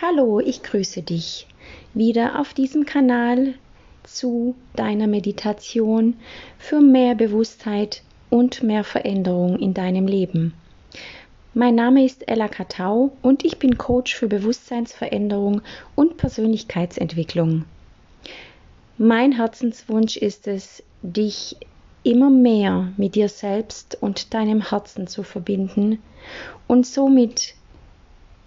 Hallo, ich grüße dich wieder auf diesem Kanal zu deiner Meditation für mehr Bewusstheit und mehr Veränderung in deinem Leben. Mein Name ist Ella Katau und ich bin Coach für Bewusstseinsveränderung und Persönlichkeitsentwicklung. Mein Herzenswunsch ist es, dich immer mehr mit dir selbst und deinem Herzen zu verbinden und somit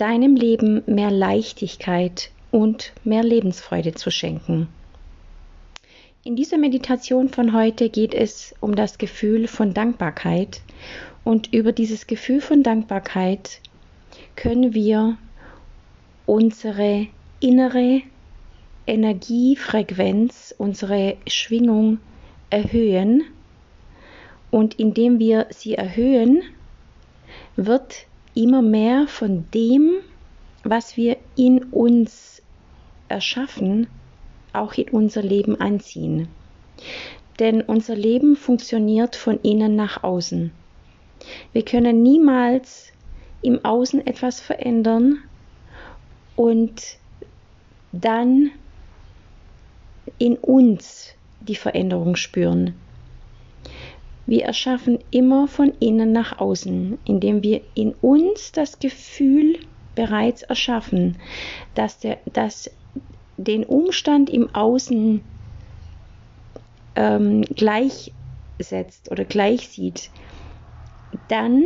deinem Leben mehr Leichtigkeit und mehr Lebensfreude zu schenken. In dieser Meditation von heute geht es um das Gefühl von Dankbarkeit und über dieses Gefühl von Dankbarkeit können wir unsere innere Energiefrequenz, unsere Schwingung erhöhen und indem wir sie erhöhen, wird immer mehr von dem, was wir in uns erschaffen, auch in unser Leben anziehen. Denn unser Leben funktioniert von innen nach außen. Wir können niemals im Außen etwas verändern und dann in uns die Veränderung spüren. Wir erschaffen immer von innen nach außen, indem wir in uns das Gefühl bereits erschaffen, dass, der, dass den Umstand im Außen ähm, gleichsetzt oder gleich sieht, dann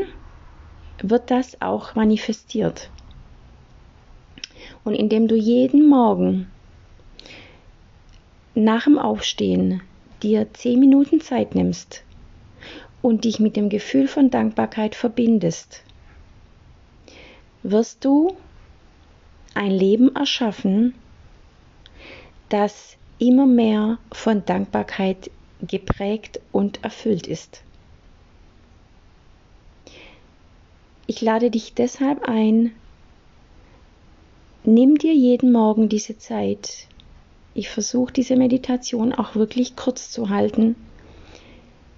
wird das auch manifestiert. Und indem du jeden Morgen nach dem Aufstehen dir zehn Minuten Zeit nimmst, und dich mit dem Gefühl von Dankbarkeit verbindest, wirst du ein Leben erschaffen, das immer mehr von Dankbarkeit geprägt und erfüllt ist. Ich lade dich deshalb ein, nimm dir jeden Morgen diese Zeit. Ich versuche diese Meditation auch wirklich kurz zu halten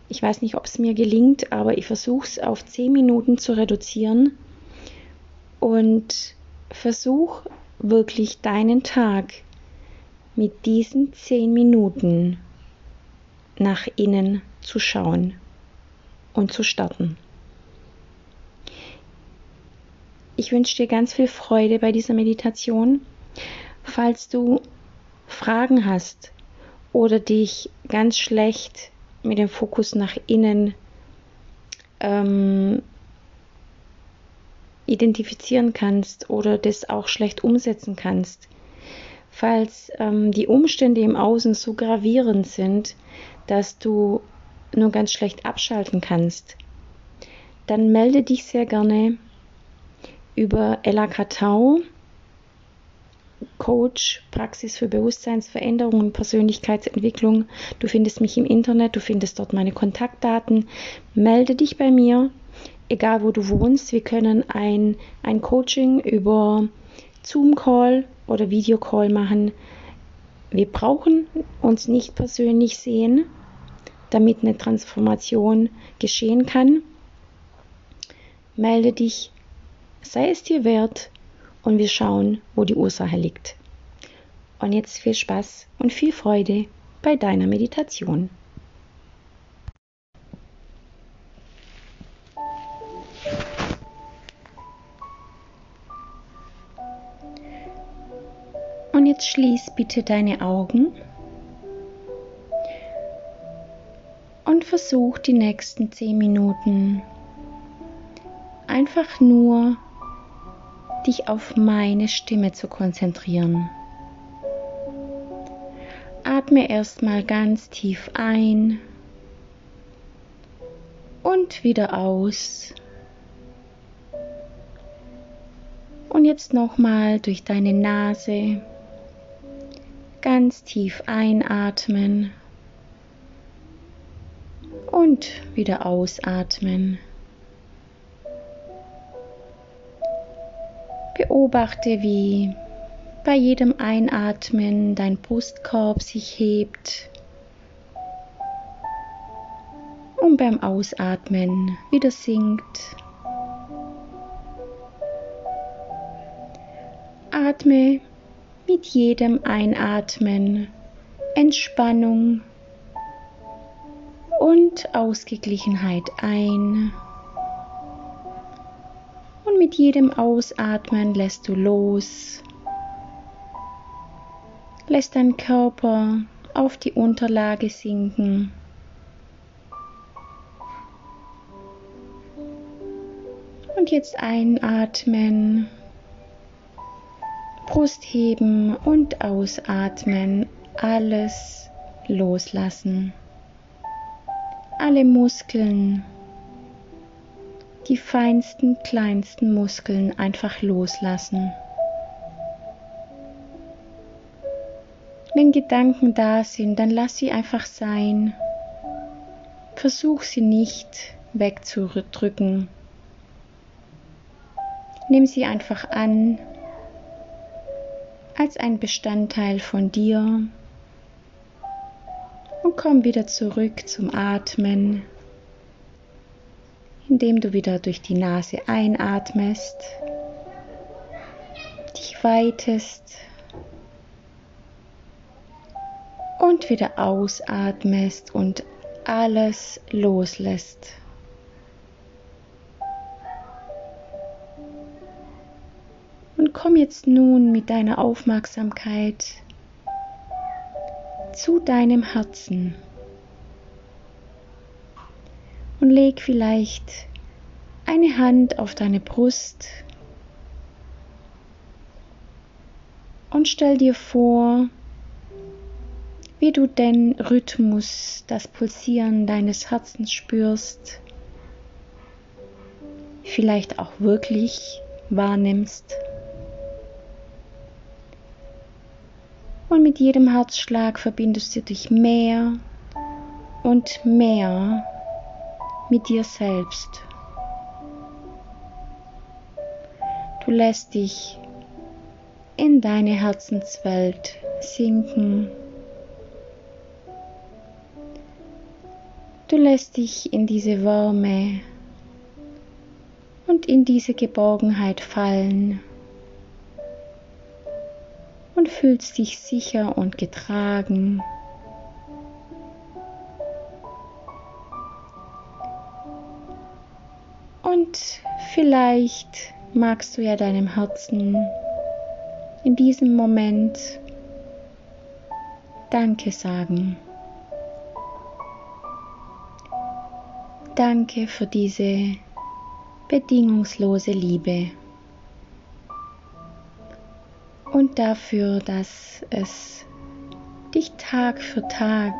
ich weiß nicht, ob es mir gelingt, aber ich versuche es auf 10 Minuten zu reduzieren und versuche wirklich deinen Tag mit diesen 10 Minuten nach innen zu schauen und zu starten. Ich wünsche dir ganz viel Freude bei dieser Meditation. Falls du Fragen hast oder dich ganz schlecht mit dem Fokus nach innen ähm, identifizieren kannst oder das auch schlecht umsetzen kannst. Falls ähm, die Umstände im Außen so gravierend sind, dass du nur ganz schlecht abschalten kannst, dann melde dich sehr gerne über Ella Katau Coach, Praxis für Bewusstseinsveränderung und Persönlichkeitsentwicklung. Du findest mich im Internet, du findest dort meine Kontaktdaten. Melde dich bei mir, egal wo du wohnst. Wir können ein, ein Coaching über Zoom-Call oder Videocall machen. Wir brauchen uns nicht persönlich sehen, damit eine Transformation geschehen kann. Melde dich, sei es dir wert und wir schauen, wo die Ursache liegt. Und jetzt viel Spaß und viel Freude bei deiner Meditation. Und jetzt schließ bitte deine Augen und versuch die nächsten zehn Minuten einfach nur dich auf meine Stimme zu konzentrieren. Atme erstmal ganz tief ein und wieder aus. Und jetzt nochmal durch deine Nase ganz tief einatmen und wieder ausatmen. Beobachte, wie bei jedem Einatmen dein Brustkorb sich hebt und beim Ausatmen wieder sinkt. atme mit jedem Einatmen Entspannung und Ausgeglichenheit ein. Mit jedem Ausatmen lässt du los, lässt dein Körper auf die Unterlage sinken. Und jetzt einatmen, Brust heben und ausatmen, alles loslassen. Alle Muskeln, die feinsten, kleinsten Muskeln einfach loslassen. Wenn Gedanken da sind, dann lass sie einfach sein. Versuch sie nicht wegzudrücken. Nimm sie einfach an als ein Bestandteil von dir und komm wieder zurück zum Atmen, indem du wieder durch die Nase einatmest, dich weitest und wieder ausatmest und alles loslässt. Und komm jetzt nun mit deiner Aufmerksamkeit zu deinem Herzen und leg vielleicht eine Hand auf deine Brust und stell dir vor, wie du den Rhythmus, das Pulsieren deines Herzens spürst, vielleicht auch wirklich wahrnimmst. Und mit jedem Herzschlag verbindest du dich mehr und mehr mit dir selbst. Du lässt dich in deine Herzenswelt sinken. Du lässt dich in diese Wärme und in diese Geborgenheit fallen und fühlst dich sicher und getragen. Und vielleicht magst du ja deinem Herzen in diesem Moment Danke sagen. Danke für diese bedingungslose Liebe und dafür, dass es dich Tag für Tag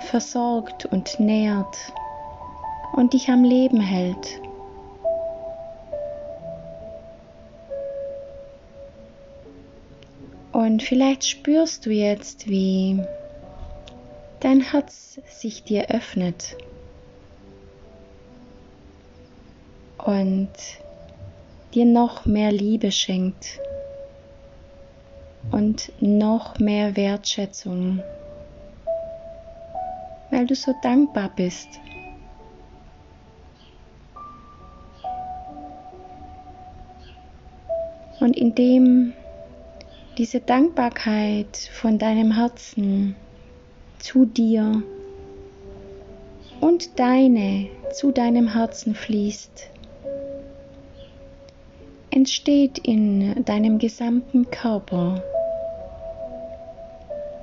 versorgt und nährt und dich am Leben hält. Und vielleicht spürst du jetzt, wie dein Herz sich dir öffnet und dir noch mehr Liebe schenkt und noch mehr Wertschätzung, weil du so dankbar bist. Und indem diese Dankbarkeit von deinem Herzen zu dir und deine zu deinem Herzen fließt, entsteht in deinem gesamten Körper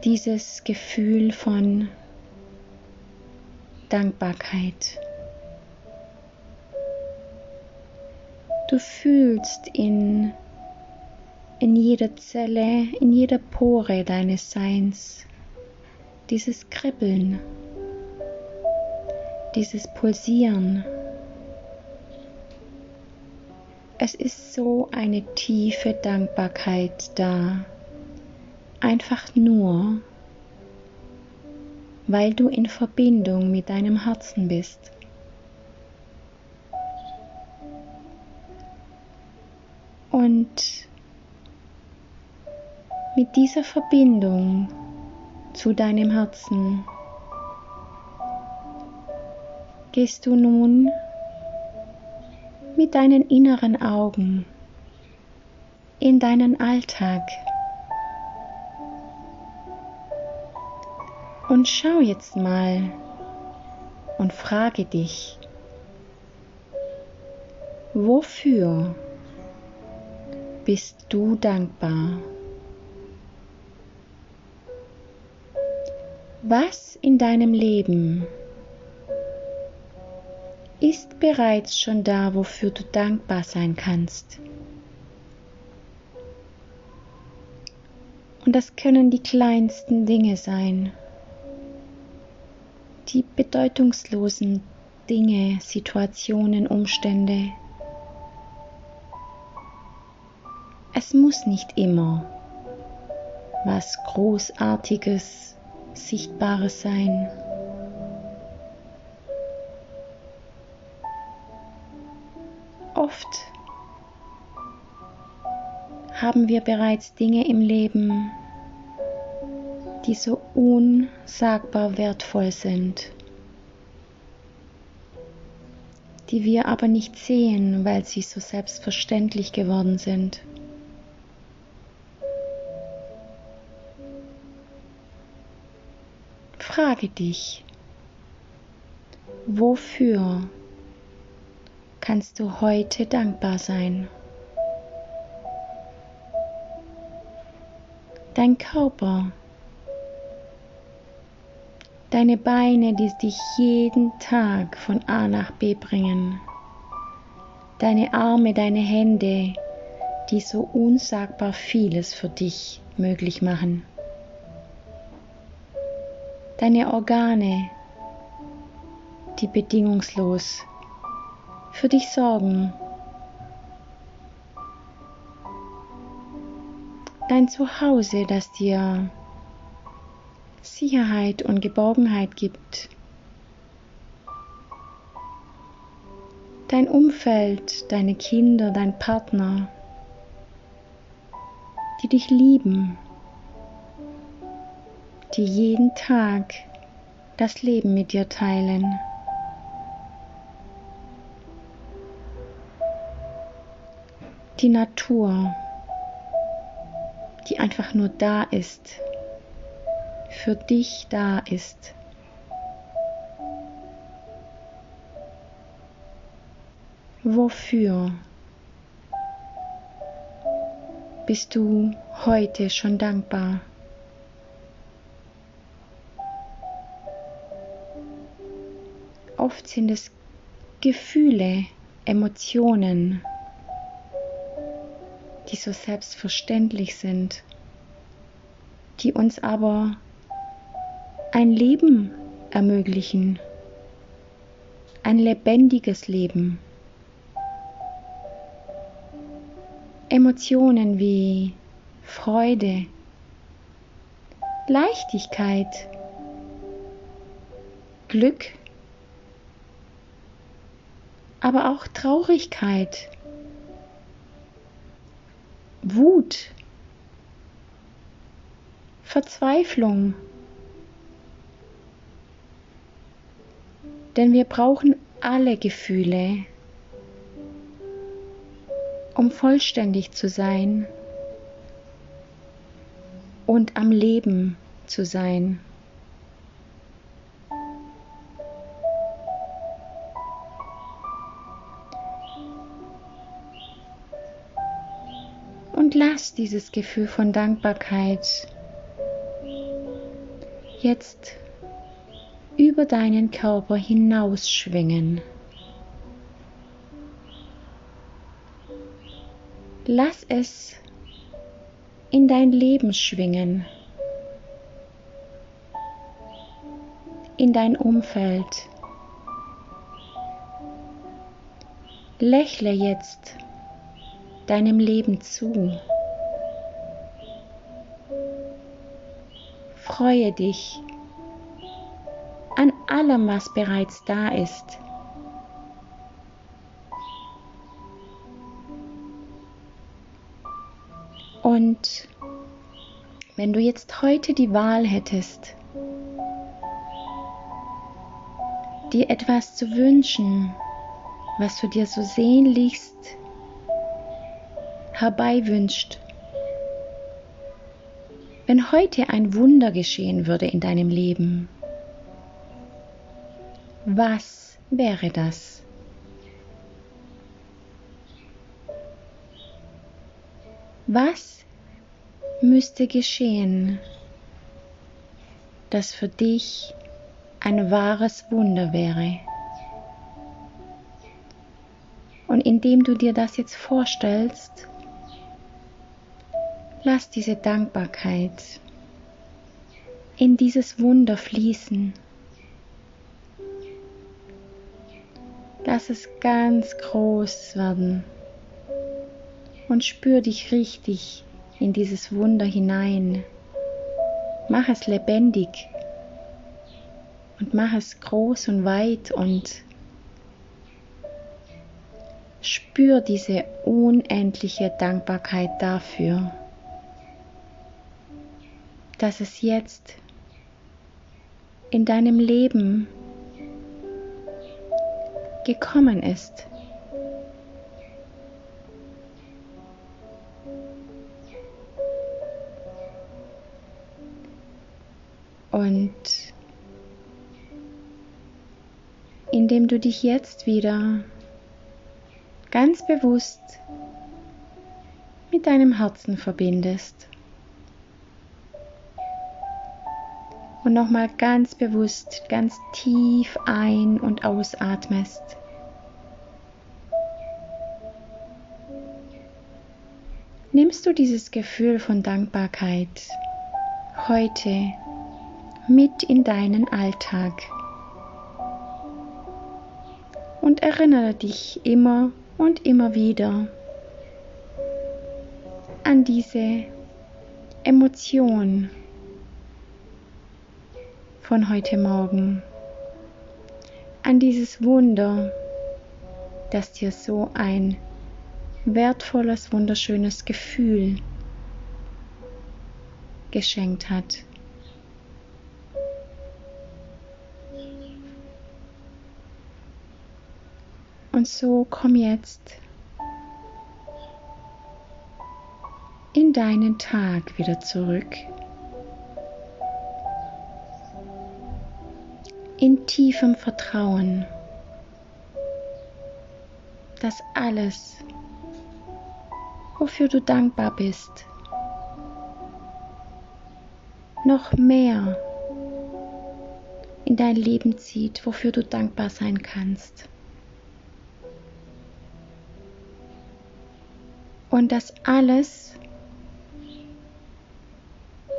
dieses Gefühl von Dankbarkeit. Du fühlst in, in jeder Zelle, in jeder Pore deines Seins, dieses Kribbeln, dieses Pulsieren. Es ist so eine tiefe Dankbarkeit da, einfach nur, weil du in Verbindung mit deinem Herzen bist. Und mit dieser Verbindung zu deinem Herzen. Gehst du nun mit deinen inneren Augen in deinen Alltag. Und schau jetzt mal und frage dich, wofür bist du dankbar? Was in deinem Leben ist bereits schon da, wofür du dankbar sein kannst? Und das können die kleinsten Dinge sein, die bedeutungslosen Dinge, Situationen, Umstände. Es muss nicht immer was Großartiges, Sichtbares sein. Oft haben wir bereits Dinge im Leben, die so unsagbar wertvoll sind, die wir aber nicht sehen, weil sie so selbstverständlich geworden sind. Frage dich, wofür kannst du heute dankbar sein? Dein Körper Deine Beine, die dich jeden Tag von A nach B bringen. Deine Arme, deine Hände, die so unsagbar vieles für dich möglich machen. Deine Organe, die bedingungslos für dich sorgen. Dein Zuhause, das dir Sicherheit und Geborgenheit gibt. Dein Umfeld, deine Kinder, dein Partner, die dich lieben, die jeden Tag das Leben mit dir teilen. Die Natur, die einfach nur da ist für dich da ist. Wofür bist du heute schon dankbar? Oft sind es Gefühle, Emotionen, die so selbstverständlich sind, die uns aber ein Leben ermöglichen, ein lebendiges Leben. Emotionen wie Freude, Leichtigkeit, Glück, aber auch Traurigkeit, Wut, Verzweiflung, Denn wir brauchen alle Gefühle, um vollständig zu sein und am Leben zu sein. Lass dieses Gefühl von Dankbarkeit jetzt über deinen Körper hinausschwingen. Lass es in dein Leben schwingen, in dein Umfeld. Lächle jetzt deinem Leben zu. Freue dich an allem, was bereits da ist. Und wenn du jetzt heute die Wahl hättest, dir etwas zu wünschen, was du dir so sehnlichst herbei wünscht. Wenn heute ein Wunder geschehen würde in deinem Leben, was wäre das? Was müsste geschehen, das für dich ein wahres Wunder wäre? Und indem du dir das jetzt vorstellst, lass diese Dankbarkeit in dieses Wunder fließen. Lass es ganz groß werden und spür dich richtig in dieses Wunder hinein. Mach es lebendig und mach es groß und weit und spür diese unendliche Dankbarkeit dafür, dass es jetzt in deinem Leben gekommen ist. Und indem du dich jetzt wieder ganz bewusst mit deinem Herzen verbindest und nochmal ganz bewusst, ganz tief ein- und ausatmest. Nimmst du dieses Gefühl von Dankbarkeit heute mit in deinen Alltag. Und erinnere dich immer und immer wieder an diese Emotion von heute Morgen, an dieses Wunder, das dir so ein wertvolles, wunderschönes Gefühl geschenkt hat. Und so komm jetzt in deinen Tag wieder zurück. In tiefem Vertrauen, dass alles, wofür du dankbar bist, noch mehr in dein Leben zieht, wofür du dankbar sein kannst. und dass alles,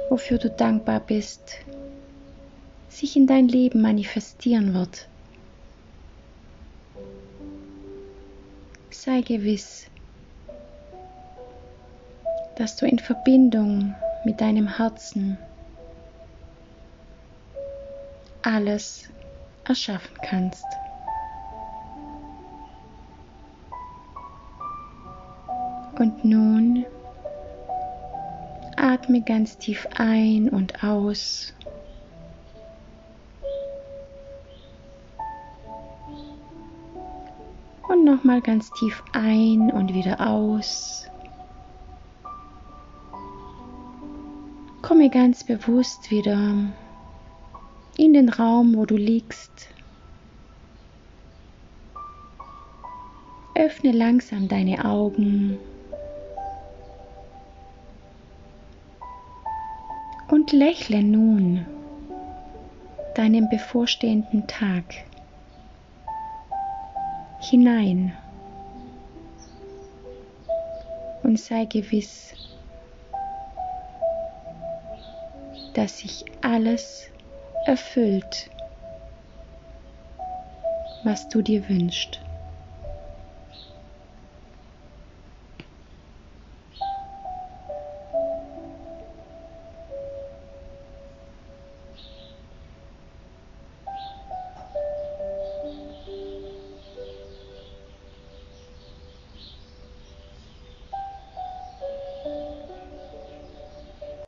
wofür du dankbar bist, sich in dein Leben manifestieren wird. Sei gewiss, dass du in Verbindung mit deinem Herzen alles erschaffen kannst. Und nun atme ganz tief ein und aus. Und nochmal ganz tief ein und wieder aus. Komme ganz bewusst wieder in den Raum, wo du liegst. Öffne langsam deine Augen. und lächle nun deinem bevorstehenden Tag hinein und sei gewiss, dass sich alles erfüllt, was du dir wünschst.